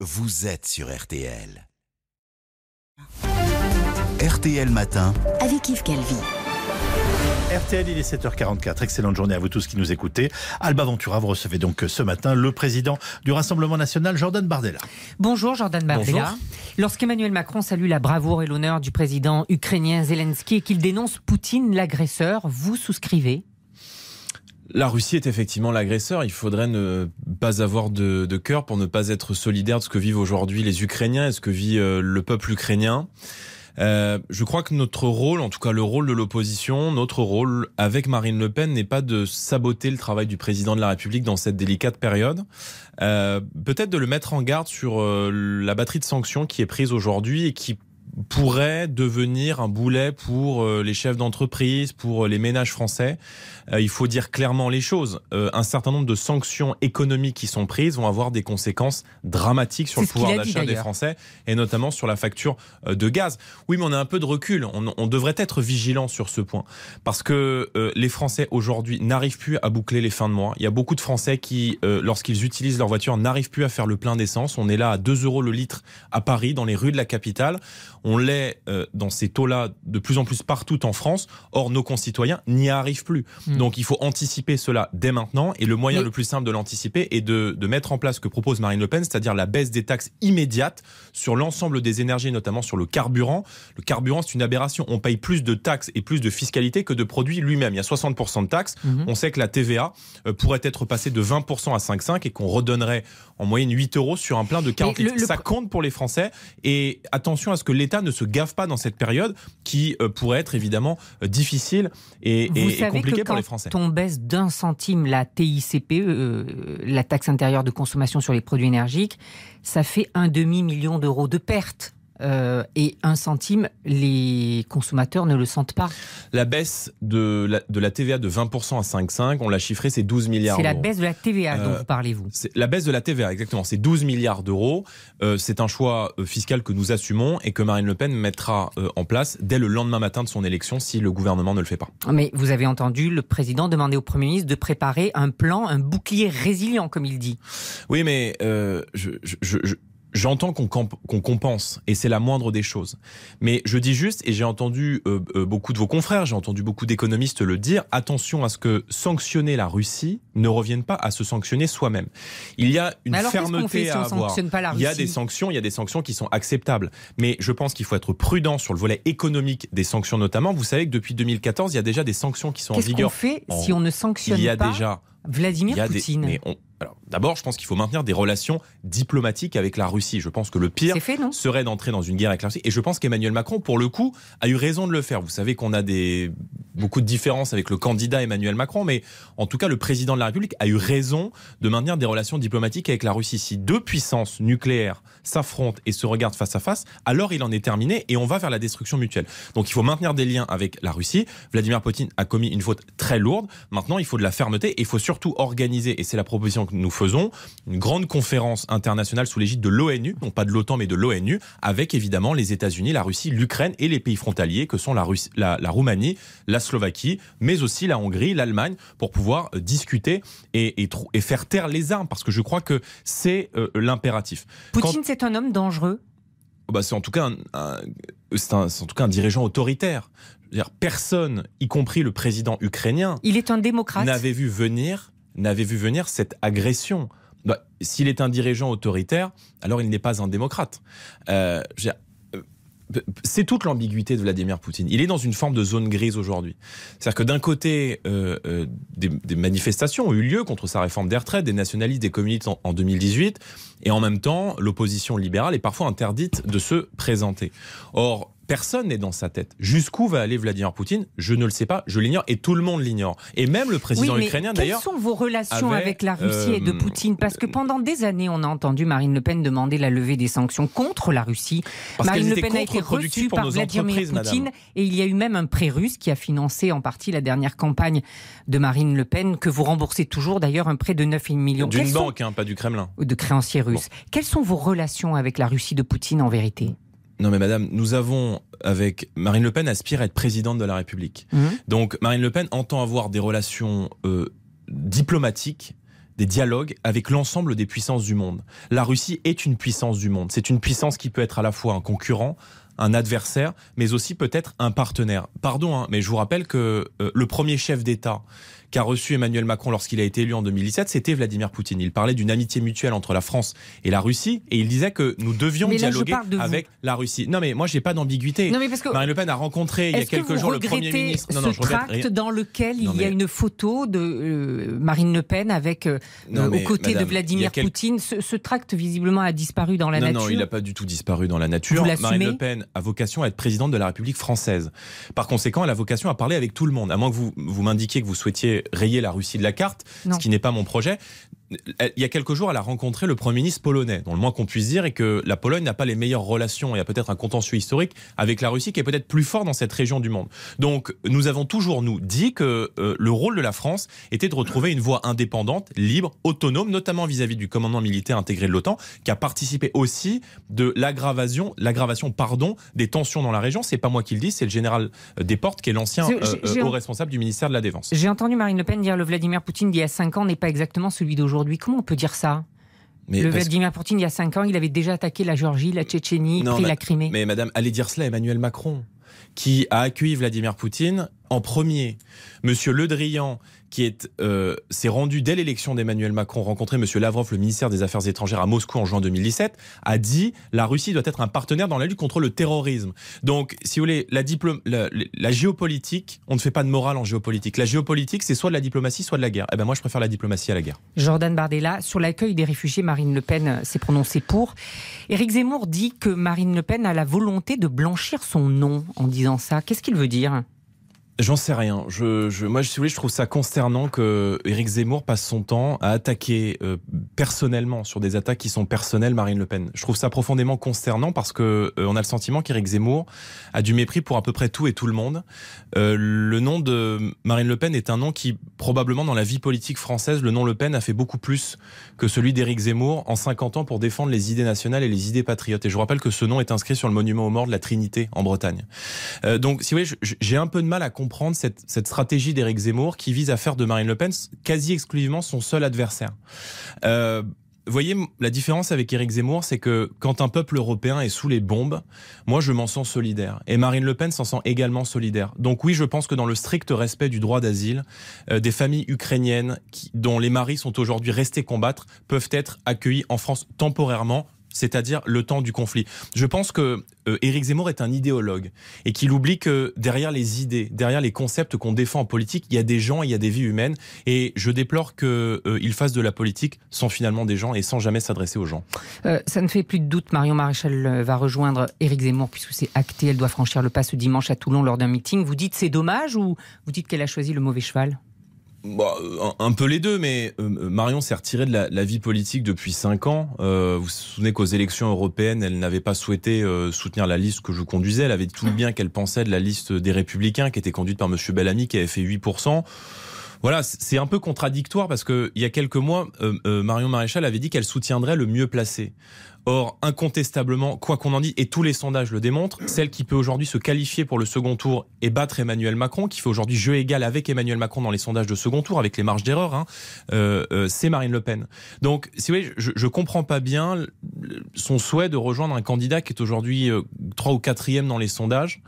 vous êtes sur RTL. RTL Matin. avec Yves Calvi. RTL, il est 7h44. Excellente journée à vous tous qui nous écoutez. Alba Ventura, vous recevez donc ce matin le président du Rassemblement national, Jordan Bardella. Bonjour Jordan Bardella. Lorsqu'Emmanuel Macron salue la bravoure et l'honneur du président ukrainien Zelensky et qu'il dénonce Poutine, l'agresseur, vous souscrivez la Russie est effectivement l'agresseur. Il faudrait ne pas avoir de, cœur pour ne pas être solidaire de ce que vivent aujourd'hui les Ukrainiens et ce que vit euh, le peuple ukrainien. Euh, je crois que notre rôle, en tout cas le rôle de l'opposition, notre rôle avec Marine Le Pen n'est pas de saboter le travail du président de la République dans cette délicate période. Euh, Peut-être de le mettre en garde sur euh, la batterie de sanctions qui est prise aujourd'hui et qui pourrait devenir un boulet pour euh, les chefs d'entreprise, pour euh, les ménages français. Euh, il faut dire clairement les choses. un certain nombre de sanctions économiques qui sont prises vont avoir des conséquences dramatiques sur le pouvoir d'achat des Français et notamment sur la facture de gaz. Oui, mais on a un peu de recul. On, on devrait être vigilant sur ce point parce que les Français aujourd'hui n'arrivent plus à boucler les fins de mois. Il y a beaucoup de Français qui, lorsqu'ils utilisent leur voiture, n'arrivent plus à faire le plein d'essence. On est là à 2 euros le litre à Paris, dans les rues de la capitale. On l'est euh, dans ces taux-là de plus en plus partout en France. Or, nos concitoyens n'y arrivent plus. Hmm. Donc, il faut anticiper cela dès maintenant. Et le moyen le plus simple de l'anticiper est de, de, mettre en place ce que propose Marine Le Pen, c'est-à-dire la baisse des taxes immédiates sur l'ensemble des énergies, notamment sur le carburant. Le carburant, c'est une aberration. On paye plus de taxes et plus de fiscalité que de produits lui-même. Il y a 60% de taxes. Hmm. On sait que la TVA euh, pourrait être passée de 20% à 5,5 et qu'on redonnerait en moyenne 8 euros sur un plein de 40 litres. Ça compte pour les Français. Et attention à ce que l'État ne se gave pas dans cette période qui euh, pourrait être évidemment euh, difficile et, compliquée pour les Français. Quand on baisse d'un centime la TICPE, euh, la taxe intérieure de consommation sur les produits énergiques, ça fait un demi-million d'euros de pertes euh, et un centime, les consommateurs ne le sentent pas. La baisse de la, de la TVA de 20% à 5,5, on l'a chiffré, c'est 12 milliards C'est la baisse de la TVA dont euh, vous parlez-vous La baisse de la TVA, exactement, c'est 12 milliards d'euros. Euh, c'est un choix fiscal que nous assumons et que Marine Le Pen mettra en place dès le lendemain matin de son élection si le gouvernement ne le fait pas. Mais vous avez entendu le président demander au Premier ministre de préparer un plan, un bouclier résilient, comme il dit. Oui, mais je, je J'entends qu'on compense, et c'est la moindre des choses. Mais je dis juste, et j'ai entendu euh, euh, beaucoup de vos confrères, j'ai entendu beaucoup d'économistes le dire, attention à ce que sanctionner la Russie ne revienne pas à se sanctionner soi-même. Il y a une fermeté à avoir. il y a des sanctions, il y a des sanctions qui sont acceptables. Mais je pense qu'il faut être prudent sur le volet économique des sanctions notamment. Vous savez que depuis 2014, il y a déjà des sanctions qui sont en vigueur. Qu'est-ce qu'on fait si on ne sanctionne pas Il y a déjà Vladimir Poutine? Alors, d'abord, je pense qu'il faut maintenir des relations diplomatiques avec la Russie. Je pense que le pire serait d'entrer dans une guerre avec la Russie. Et je pense qu'Emmanuel Macron, pour le coup, a eu raison de le faire. Vous savez qu'on a des beaucoup de différences avec le candidat Emmanuel Macron, mais en tout cas, le président de la République a eu raison de maintenir des relations diplomatiques avec la Russie. Si deux puissances nucléaires s'affrontent et se regardent face à face, alors il en est terminé et on va vers la destruction mutuelle. Donc il faut maintenir des liens avec la Russie. Vladimir Poutine a commis une faute très lourde. Maintenant, il faut de la fermeté et il faut surtout organiser, et c'est la proposition que nous faisons, une grande conférence internationale sous l'égide de l'ONU, non pas de l'OTAN mais de l'ONU, avec évidemment les États-Unis, la Russie, l'Ukraine et les pays frontaliers que sont la, Russie, la, Roumanie, la Slovaquie, mais aussi la Hongrie, l'Allemagne, pour pouvoir euh, discuter et, et, faire taire les armes, parce que je crois que c'est euh, l'impératif. Poutine, c'est un homme dangereux bah, c'est en tout cas un, c'est en tout cas un dirigeant autoritaire. Dire, personne, y compris le président ukrainien, il est un démocrate, n'avait vu venir n'avait vu venir cette agression. Bah, s'il est un dirigeant autoritaire, alors il n'est pas un démocrate. Euh, euh, c'est toute l'ambiguïté de Vladimir Poutine. Il est dans une forme de zone grise aujourd'hui. C'est-à-dire que d'un côté, euh, des, manifestations ont eu lieu contre sa réforme des retraites, des nationalistes, des communistes en, en 2018, et en même temps, l'opposition libérale est parfois interdite de se présenter. Or, Personne n'est dans sa tête. Jusqu'où va aller Vladimir Poutine Je ne le sais pas, je l'ignore et tout le monde l'ignore. Et même le président ukrainien d'ailleurs. Quelles sont vos relations avec la Russie et de euh, Poutine Parce que pendant des années, on a entendu Marine Le Pen demander la levée des sanctions contre la Russie. Marine Le Pen a été reçue par Vladimir Poutine et il y a eu même un prêt russe qui a financé en partie la dernière campagne de Marine Le Pen, que vous remboursez toujours d'ailleurs, un prêt de 9 millions. D'une banque, hein, pas du Kremlin. De créanciers russes. Quelles sont vos relations avec la Russie de Poutine en vérité? Non mais madame, nous avons avec Marine Le Pen aspire à être présidente de la République. Mhm. Donc Marine Le Pen entend avoir des relations euh, diplomatiques des dialogues avec l'ensemble des puissances du monde. La Russie est une puissance du monde. C'est une puissance qui peut être à la fois un concurrent, un adversaire, mais aussi peut-être un partenaire. Pardon, hein, mais je vous rappelle que euh, le premier chef d'État qu'a reçu Emmanuel Macron lorsqu'il a été élu en 2017, c'était Vladimir Poutine. Il parlait d'une amitié mutuelle entre la France et la Russie et il disait que nous devions dialoguer avec la Russie. Non mais moi j'ai pas d'ambiguïté. Marine Le Pen a rencontré il y a quelques jours le Premier ministre? Non, non, ce tract dans lequel il y a une photo de euh, Marine Le Pen avec euh, aux côtés de Vladimir Poutine. Ce, tract visiblement a disparu dans la nature. Non, il n'a pas du tout disparu dans la nature. Marine Le Pen a vocation à être présidente de la République française. Par conséquent, elle a vocation à parler avec tout le monde. À moins que vous, vous m'indiquiez que vous souhaitiez rayer la Russie de la carte, ce qui n'est pas mon projet il y a quelques jours, elle a rencontré le Premier ministre polonais, dont le moins qu'on puisse dire est que la Pologne n'a pas les meilleures relations et a peut-être un contentieux historique avec la Russie qui est peut-être plus fort dans cette région du monde. Donc nous avons toujours, nous, dit que euh, le rôle de la France était de retrouver une voie indépendante, libre, autonome, notamment vis-à-vis du commandement militaire intégré de l'OTAN, qui a participé aussi de l'aggravation, l'aggravation, pardon, des tensions dans la région. C'est pas moi qui le dis, c'est le général Desportes, qui est l'ancien euh, haut responsable du ministère de la Défense. J'ai entendu Marine Le Pen dire le Vladimir Poutine d'il y a cinq ans n'est pas exactement celui d'aujourd'hui. Comment on peut dire ça? Mais le Vladimir Poutine, il y a 5 ans, il avait déjà attaqué la Géorgie, la Tchétchénie, pris la Crimée. Mais madame, allez dire cela à Emmanuel Macron, qui a accueilli Vladimir Poutine en premier. Monsieur Le Drian, qui euh, s'est rendu dès l'élection d'Emmanuel Macron rencontrer Monsieur Lavrov, le ministère des Affaires étrangères à Moscou en juin 2017, a dit la Russie doit être un partenaire dans la lutte contre le terrorisme. Donc, si vous voulez, la, géopolitique, on ne fait pas de morale en géopolitique. La géopolitique, c'est soit de la diplomatie, soit de la guerre. Eh ben moi, je préfère la diplomatie à la guerre. Jordan Bardella, sur l'accueil des réfugiés, Marine Le Pen s'est prononcée pour. Éric Zemmour dit que Marine Le Pen a la volonté de blanchir son nom en disant ça. Qu'est-ce qu'il veut dire? J'en sais rien. Je, je, moi, si vous voulez, je trouve ça consternant que Éric Zemmour passe son temps à attaquer euh, personnellement sur des attaques qui sont personnelles Marine Le Pen. Je trouve ça profondément consternant parce que euh, on a le sentiment qu'Éric Zemmour a du mépris pour à peu près tout et tout le monde. Euh, le nom de Marine Le Pen est un nom qui probablement dans la vie politique française, le nom Le Pen a fait beaucoup plus que celui d'Éric Zemmour en 50 ans pour défendre les idées nationales et les idées patriotes. Et je vous rappelle que ce nom est inscrit sur le monument aux morts de la Trinité en Bretagne. donc, si vous voulez, j'ai un peu de mal à comprendre comprendre cette, stratégie d'Éric Zemmour qui vise à faire de Marine Le Pen quasi exclusivement son seul adversaire. Euh, voyez, la différence avec Éric Zemmour, c'est que quand un peuple européen est sous les bombes, moi je m'en sens solidaire. Et Marine Le Pen s'en sent également solidaire. Donc oui, je pense que dans le strict respect du droit d'asile, euh, des familles ukrainiennes dont les maris sont aujourd'hui restés combattre peuvent être accueillies en France temporairement c'est-à-dire le temps du conflit. Je pense que euh, Éric Zemmour est un idéologue et qu'il oublie que derrière les idées, derrière les concepts qu'on défend en politique, il y a des gens, il y a des vies humaines. Et je déplore qu'il euh, fasse de la politique sans finalement des gens et sans jamais s'adresser aux gens. Euh, ça ne fait plus de doute. Marion Maréchal va rejoindre Éric Zemmour puisque c'est acté. Elle doit franchir le pas ce dimanche à Toulon lors d'un meeting. Vous dites c'est dommage ou vous dites qu'elle a choisi le mauvais cheval? Bah, un, peu les deux, mais euh, Marion s'est retirée de la, vie politique depuis cinq ans. Euh, vous vous souvenez qu'aux élections européennes, elle n'avait pas souhaité euh, soutenir la liste que je conduisais. Elle avait tout le bien qu'elle pensait de la liste des Républicains, qui était conduite par Monsieur Bellamy, qui avait fait 8%. Voilà, c'est un peu contradictoire parce que il y a quelques mois, Marion Maréchal avait dit qu'elle soutiendrait le mieux placé. Or, incontestablement, quoi qu'on en dise, et tous les sondages le démontrent, celle qui peut aujourd'hui se qualifier pour le second tour et battre Emmanuel Macron, qui fait aujourd'hui jeu égal avec Emmanuel Macron dans les sondages de second tour, avec les marges d'erreur, hein, euh, euh, c'est Marine Le Pen. Donc, si vous voulez, je, comprends pas bien son souhait de rejoindre un candidat qui est aujourd'hui euh, trois ou quatrième dans les sondages.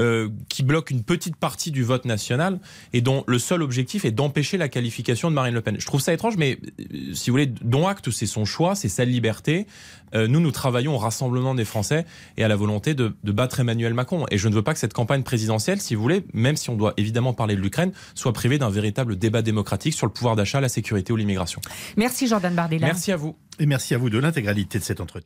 Euh, qui bloque une petite partie du vote national et dont le seul objectif est d'empêcher la qualification de Marine Le Pen. Je trouve ça étrange, mais euh, si vous voulez, dont acte, c'est son choix, c'est sa liberté. Euh, nous, nous travaillons au rassemblement des Français et à la volonté de, de, battre Emmanuel Macron. Et je ne veux pas que cette campagne présidentielle, si vous voulez, même si on doit évidemment parler de l'Ukraine, soit privée d'un véritable débat démocratique sur le pouvoir d'achat, la sécurité ou l'immigration. Merci Jordan Bardella. Merci à vous. Et merci à vous de l'intégralité de cet entretien.